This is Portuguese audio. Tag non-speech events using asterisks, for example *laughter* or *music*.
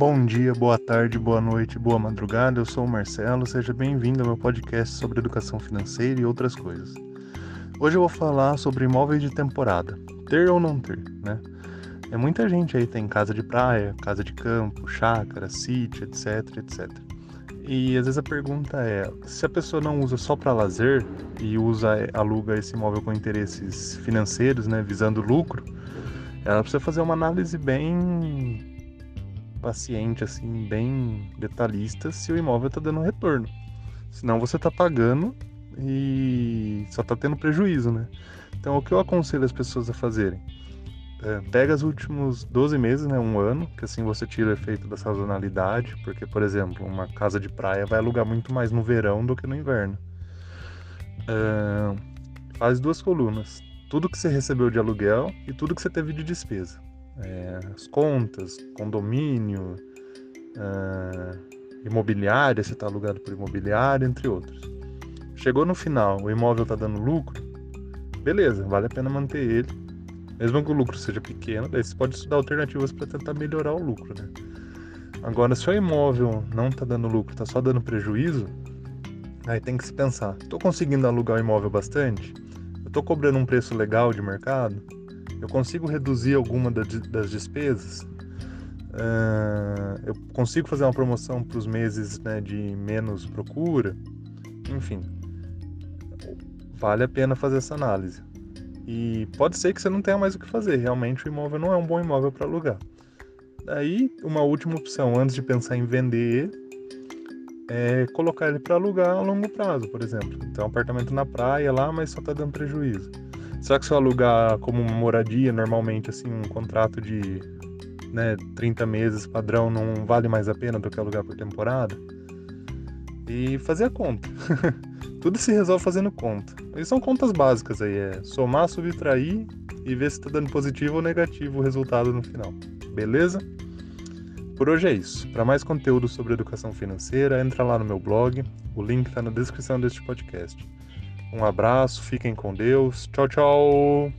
Bom dia, boa tarde, boa noite, boa madrugada. Eu sou o Marcelo. Seja bem-vindo ao meu podcast sobre educação financeira e outras coisas. Hoje eu vou falar sobre imóveis de temporada, ter ou não ter, né? É muita gente aí tem casa de praia, casa de campo, chácara, sítio, etc, etc. E às vezes a pergunta é: se a pessoa não usa só para lazer e usa aluga esse imóvel com interesses financeiros, né, visando lucro, ela precisa fazer uma análise bem paciente, assim, bem detalhista, se o imóvel está dando retorno. Senão você está pagando e só está tendo prejuízo, né? Então, o que eu aconselho as pessoas a fazerem? É, pega os últimos 12 meses, né, um ano, que assim você tira o efeito da sazonalidade, porque, por exemplo, uma casa de praia vai alugar muito mais no verão do que no inverno. É, faz duas colunas tudo que você recebeu de aluguel e tudo que você teve de despesa. É, as contas, condomínio, é, imobiliária, se está alugado por imobiliária, entre outros. Chegou no final, o imóvel está dando lucro, beleza, vale a pena manter ele. Mesmo que o lucro seja pequeno, daí você pode estudar alternativas para tentar melhorar o lucro, né? Agora, se o imóvel não está dando lucro, está só dando prejuízo, aí tem que se pensar: estou conseguindo alugar o imóvel bastante? estou cobrando um preço legal de mercado, eu consigo reduzir alguma das despesas, uh, eu consigo fazer uma promoção para os meses né, de menos procura, enfim, vale a pena fazer essa análise. E pode ser que você não tenha mais o que fazer, realmente o imóvel não é um bom imóvel para alugar. Daí, uma última opção, antes de pensar em vender é colocar ele para alugar a longo prazo, por exemplo. Então, um apartamento na praia lá, mas só está dando prejuízo. Será que se eu alugar como moradia, normalmente, assim, um contrato de né, 30 meses padrão não vale mais a pena do que alugar por temporada? E fazer a conta. *laughs* Tudo se resolve fazendo conta. E são contas básicas aí, é somar, subtrair e ver se está dando positivo ou negativo o resultado no final. Beleza? Por hoje é isso. Para mais conteúdo sobre educação financeira, entra lá no meu blog. O link está na descrição deste podcast. Um abraço, fiquem com Deus. Tchau, tchau!